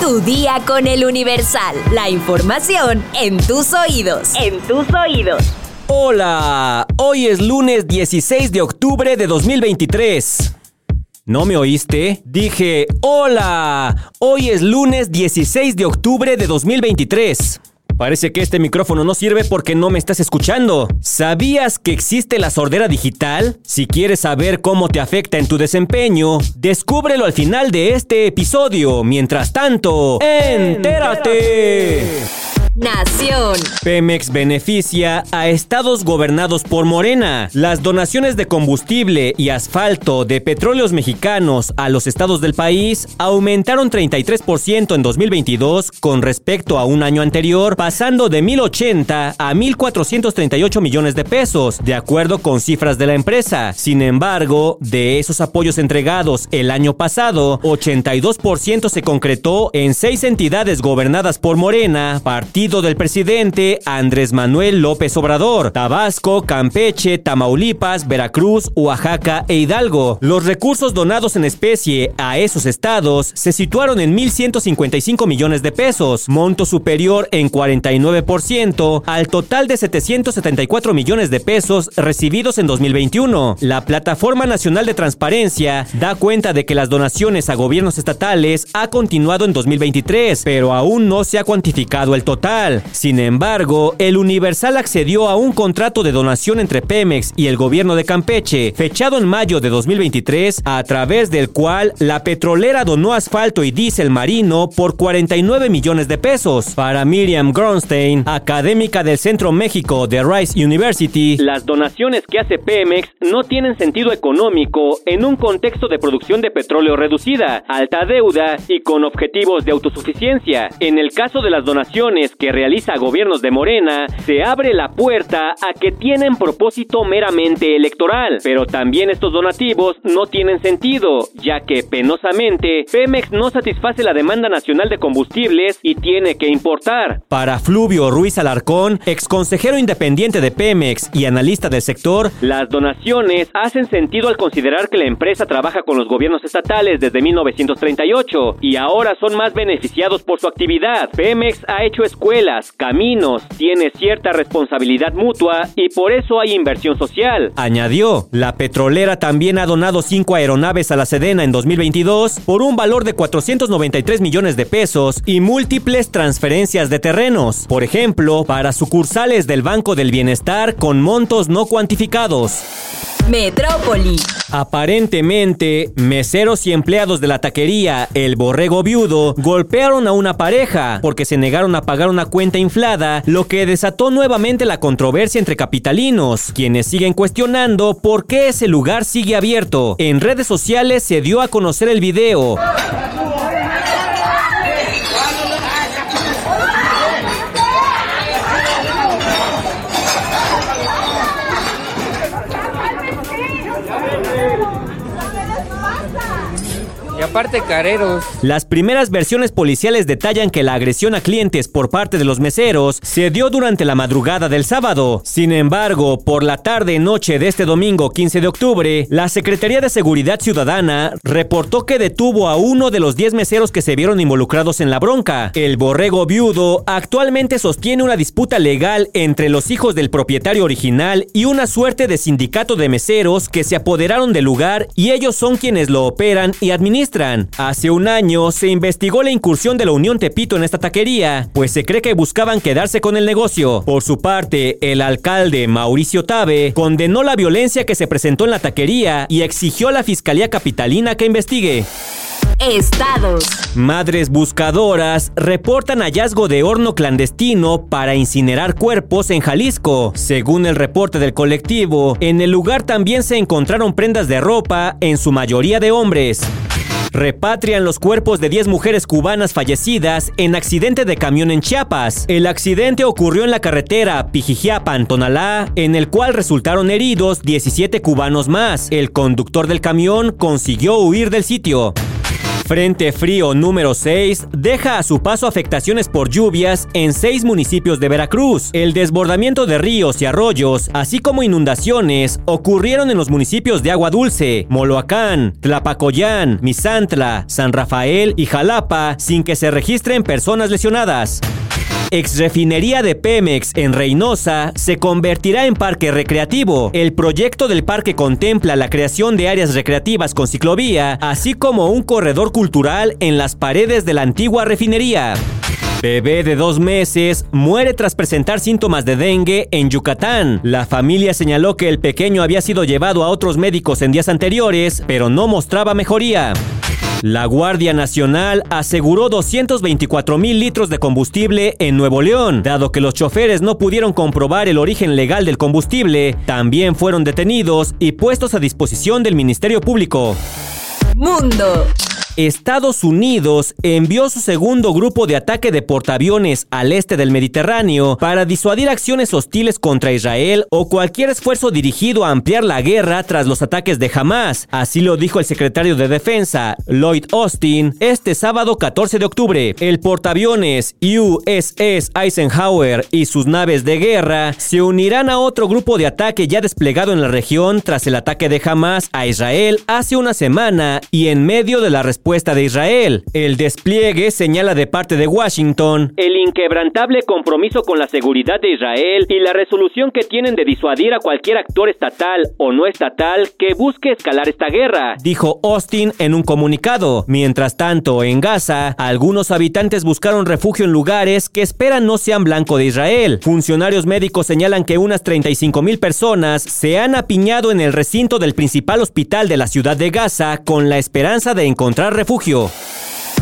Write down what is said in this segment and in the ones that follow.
Tu día con el Universal. La información en tus oídos. En tus oídos. Hola, hoy es lunes 16 de octubre de 2023. ¿No me oíste? Dije, hola, hoy es lunes 16 de octubre de 2023. Parece que este micrófono no sirve porque no me estás escuchando. ¿Sabías que existe la sordera digital? Si quieres saber cómo te afecta en tu desempeño, descúbrelo al final de este episodio. Mientras tanto, ¡entérate! Nación. Pemex beneficia a estados gobernados por Morena. Las donaciones de combustible y asfalto de petróleos mexicanos a los estados del país aumentaron 33% en 2022 con respecto a un año anterior, pasando de 1.080 a 1.438 millones de pesos, de acuerdo con cifras de la empresa. Sin embargo, de esos apoyos entregados el año pasado, 82% se concretó en seis entidades gobernadas por Morena, partido del presidente Andrés Manuel López Obrador, Tabasco, Campeche, Tamaulipas, Veracruz, Oaxaca e Hidalgo. Los recursos donados en especie a esos estados se situaron en 1.155 millones de pesos, monto superior en 49% al total de 774 millones de pesos recibidos en 2021. La Plataforma Nacional de Transparencia da cuenta de que las donaciones a gobiernos estatales ha continuado en 2023, pero aún no se ha cuantificado el total. Sin embargo, el Universal accedió a un contrato de donación entre Pemex y el gobierno de Campeche, fechado en mayo de 2023, a través del cual la petrolera donó asfalto y diésel marino por 49 millones de pesos. Para Miriam Gronstein, académica del Centro México de Rice University, las donaciones que hace Pemex no tienen sentido económico en un contexto de producción de petróleo reducida, alta deuda y con objetivos de autosuficiencia. En el caso de las donaciones que realiza gobiernos de Morena, se abre la puerta a que tienen propósito meramente electoral. Pero también estos donativos no tienen sentido, ya que penosamente Pemex no satisface la demanda nacional de combustibles y tiene que importar. Para Fluvio Ruiz Alarcón, exconsejero independiente de Pemex y analista del sector, las donaciones hacen sentido al considerar que la empresa trabaja con los gobiernos estatales desde 1938 y ahora son más beneficiados por su actividad. Pemex ha hecho escuelas escuelas, caminos, tiene cierta responsabilidad mutua y por eso hay inversión social. Añadió, la petrolera también ha donado cinco aeronaves a la Sedena en 2022 por un valor de 493 millones de pesos y múltiples transferencias de terrenos, por ejemplo, para sucursales del Banco del Bienestar con montos no cuantificados. Metrópoli. Aparentemente, meseros y empleados de la taquería El Borrego Viudo golpearon a una pareja porque se negaron a pagar una cuenta inflada, lo que desató nuevamente la controversia entre capitalinos, quienes siguen cuestionando por qué ese lugar sigue abierto. En redes sociales se dio a conocer el video. Aparte careros. Las primeras versiones policiales detallan que la agresión a clientes por parte de los meseros se dio durante la madrugada del sábado. Sin embargo, por la tarde-noche de este domingo 15 de octubre, la Secretaría de Seguridad Ciudadana reportó que detuvo a uno de los 10 meseros que se vieron involucrados en la bronca. El borrego viudo actualmente sostiene una disputa legal entre los hijos del propietario original y una suerte de sindicato de meseros que se apoderaron del lugar y ellos son quienes lo operan y administran Hace un año se investigó la incursión de la Unión Tepito en esta taquería, pues se cree que buscaban quedarse con el negocio. Por su parte, el alcalde Mauricio Tabe condenó la violencia que se presentó en la taquería y exigió a la Fiscalía Capitalina que investigue. Estados. Madres buscadoras reportan hallazgo de horno clandestino para incinerar cuerpos en Jalisco. Según el reporte del colectivo, en el lugar también se encontraron prendas de ropa, en su mayoría de hombres repatrian los cuerpos de 10 mujeres cubanas fallecidas en accidente de camión en Chiapas. El accidente ocurrió en la carretera Pijijiapan-Tonalá, en el cual resultaron heridos 17 cubanos más. El conductor del camión consiguió huir del sitio. Frente frío número 6 deja a su paso afectaciones por lluvias en seis municipios de Veracruz. El desbordamiento de ríos y arroyos, así como inundaciones, ocurrieron en los municipios de Agua Dulce, Moloacán, Tlapacoyán, Misantla, San Rafael y Jalapa, sin que se registren personas lesionadas. Exrefinería de Pemex en Reynosa se convertirá en parque recreativo. El proyecto del parque contempla la creación de áreas recreativas con ciclovía, así como un corredor cultural en las paredes de la antigua refinería. Bebé de dos meses muere tras presentar síntomas de dengue en Yucatán. La familia señaló que el pequeño había sido llevado a otros médicos en días anteriores, pero no mostraba mejoría. La Guardia Nacional aseguró 224 mil litros de combustible en Nuevo León. Dado que los choferes no pudieron comprobar el origen legal del combustible, también fueron detenidos y puestos a disposición del Ministerio Público. Mundo. Estados Unidos envió su segundo grupo de ataque de portaaviones al este del Mediterráneo para disuadir acciones hostiles contra Israel o cualquier esfuerzo dirigido a ampliar la guerra tras los ataques de Hamas. Así lo dijo el secretario de Defensa, Lloyd Austin, este sábado 14 de octubre. El portaaviones USS Eisenhower y sus naves de guerra se unirán a otro grupo de ataque ya desplegado en la región tras el ataque de Hamas a Israel hace una semana y en medio de la respuesta de Israel. El despliegue señala de parte de Washington inquebrantable compromiso con la seguridad de Israel y la resolución que tienen de disuadir a cualquier actor estatal o no estatal que busque escalar esta guerra, dijo Austin en un comunicado. Mientras tanto, en Gaza, algunos habitantes buscaron refugio en lugares que esperan no sean blanco de Israel. Funcionarios médicos señalan que unas 35 mil personas se han apiñado en el recinto del principal hospital de la ciudad de Gaza con la esperanza de encontrar refugio.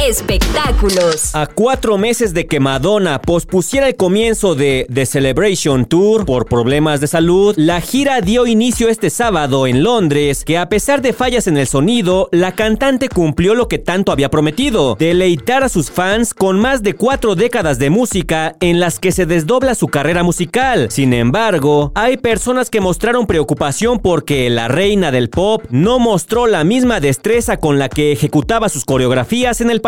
Espectáculos. A cuatro meses de que Madonna pospusiera el comienzo de The Celebration Tour por problemas de salud, la gira dio inicio este sábado en Londres, que a pesar de fallas en el sonido, la cantante cumplió lo que tanto había prometido, deleitar a sus fans con más de cuatro décadas de música en las que se desdobla su carrera musical. Sin embargo, hay personas que mostraron preocupación porque la reina del pop no mostró la misma destreza con la que ejecutaba sus coreografías en el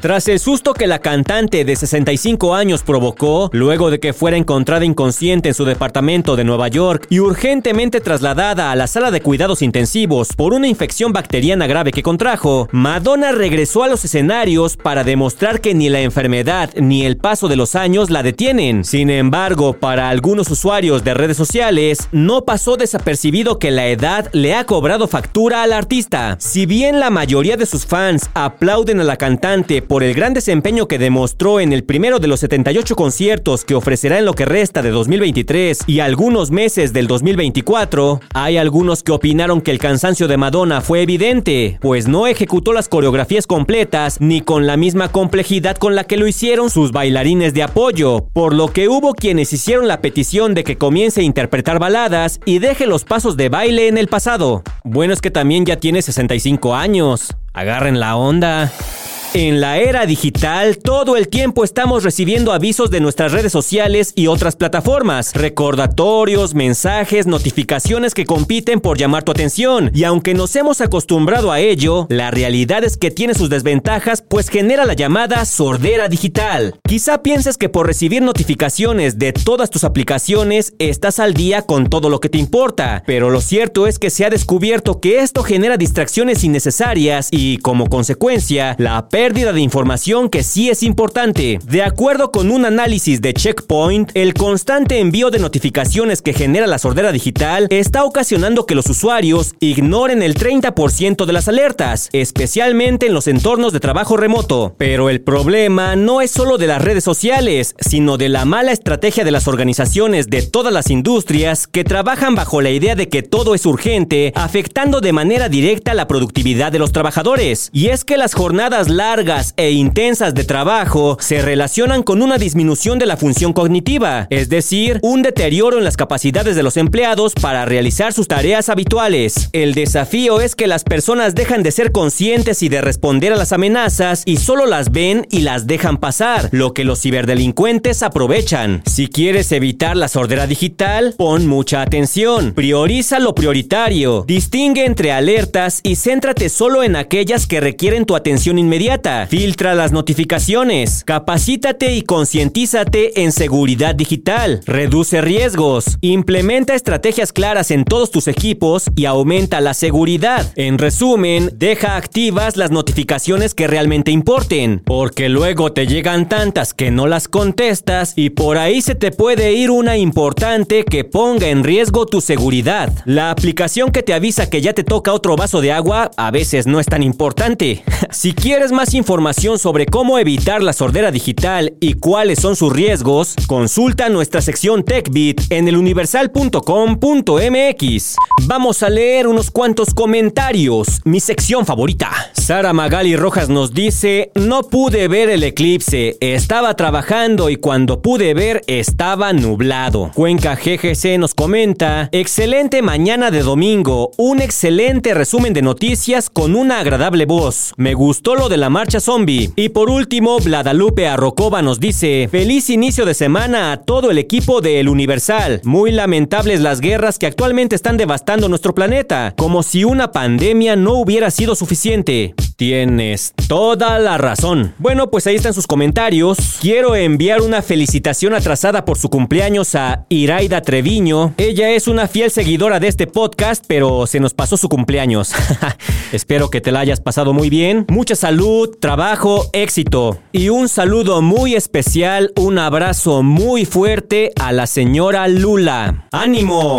Tras el susto que la cantante de 65 años provocó, luego de que fuera encontrada inconsciente en su departamento de Nueva York y urgentemente trasladada a la sala de cuidados intensivos por una infección bacteriana grave que contrajo, Madonna regresó a los escenarios para demostrar que ni la enfermedad ni el paso de los años la detienen. Sin embargo, para algunos usuarios de redes sociales, no pasó desapercibido que la edad le ha cobrado factura al artista. Si bien la mayoría de sus fans aplauden a la cantante, por el gran desempeño que demostró en el primero de los 78 conciertos que ofrecerá en lo que resta de 2023 y algunos meses del 2024, hay algunos que opinaron que el cansancio de Madonna fue evidente, pues no ejecutó las coreografías completas ni con la misma complejidad con la que lo hicieron sus bailarines de apoyo, por lo que hubo quienes hicieron la petición de que comience a interpretar baladas y deje los pasos de baile en el pasado. Bueno es que también ya tiene 65 años. Agarren la onda. En la era digital, todo el tiempo estamos recibiendo avisos de nuestras redes sociales y otras plataformas, recordatorios, mensajes, notificaciones que compiten por llamar tu atención. Y aunque nos hemos acostumbrado a ello, la realidad es que tiene sus desventajas, pues genera la llamada sordera digital. Quizá pienses que por recibir notificaciones de todas tus aplicaciones estás al día con todo lo que te importa, pero lo cierto es que se ha descubierto que esto genera distracciones innecesarias y, como consecuencia, la pérdida de información que sí es importante. De acuerdo con un análisis de Checkpoint, el constante envío de notificaciones que genera la sordera digital está ocasionando que los usuarios ignoren el 30% de las alertas, especialmente en los entornos de trabajo remoto. Pero el problema no es solo de las redes sociales, sino de la mala estrategia de las organizaciones de todas las industrias que trabajan bajo la idea de que todo es urgente, afectando de manera directa la productividad de los trabajadores. Y es que las jornadas largas largas e intensas de trabajo se relacionan con una disminución de la función cognitiva, es decir, un deterioro en las capacidades de los empleados para realizar sus tareas habituales. El desafío es que las personas dejan de ser conscientes y de responder a las amenazas y solo las ven y las dejan pasar, lo que los ciberdelincuentes aprovechan. Si quieres evitar la sordera digital, pon mucha atención. Prioriza lo prioritario. Distingue entre alertas y céntrate solo en aquellas que requieren tu atención inmediata. Filtra las notificaciones. Capacítate y concientízate en seguridad digital. Reduce riesgos. Implementa estrategias claras en todos tus equipos y aumenta la seguridad. En resumen, deja activas las notificaciones que realmente importen, porque luego te llegan tantas que no las contestas y por ahí se te puede ir una importante que ponga en riesgo tu seguridad. La aplicación que te avisa que ya te toca otro vaso de agua a veces no es tan importante. si quieres más información sobre cómo evitar la sordera digital y cuáles son sus riesgos, consulta nuestra sección TechBit en eluniversal.com.mx. Vamos a leer unos cuantos comentarios, mi sección favorita. Sara Magali Rojas nos dice, no pude ver el eclipse, estaba trabajando y cuando pude ver estaba nublado. Cuenca GGC nos comenta, excelente mañana de domingo, un excelente resumen de noticias con una agradable voz. Me gustó lo de la marcha zombie. Y por último, Vladalupe Arrocoba nos dice, feliz inicio de semana a todo el equipo de El Universal. Muy lamentables las guerras que actualmente están devastando nuestro planeta, como si una pandemia no hubiera sido suficiente. Tienes toda la razón. Bueno, pues ahí están sus comentarios. Quiero enviar una felicitación atrasada por su cumpleaños a Iraida Treviño. Ella es una fiel seguidora de este podcast, pero se nos pasó su cumpleaños. Espero que te la hayas pasado muy bien. Mucha salud, trabajo, éxito. Y un saludo muy especial, un abrazo muy fuerte a la señora Lula. ¡Ánimo!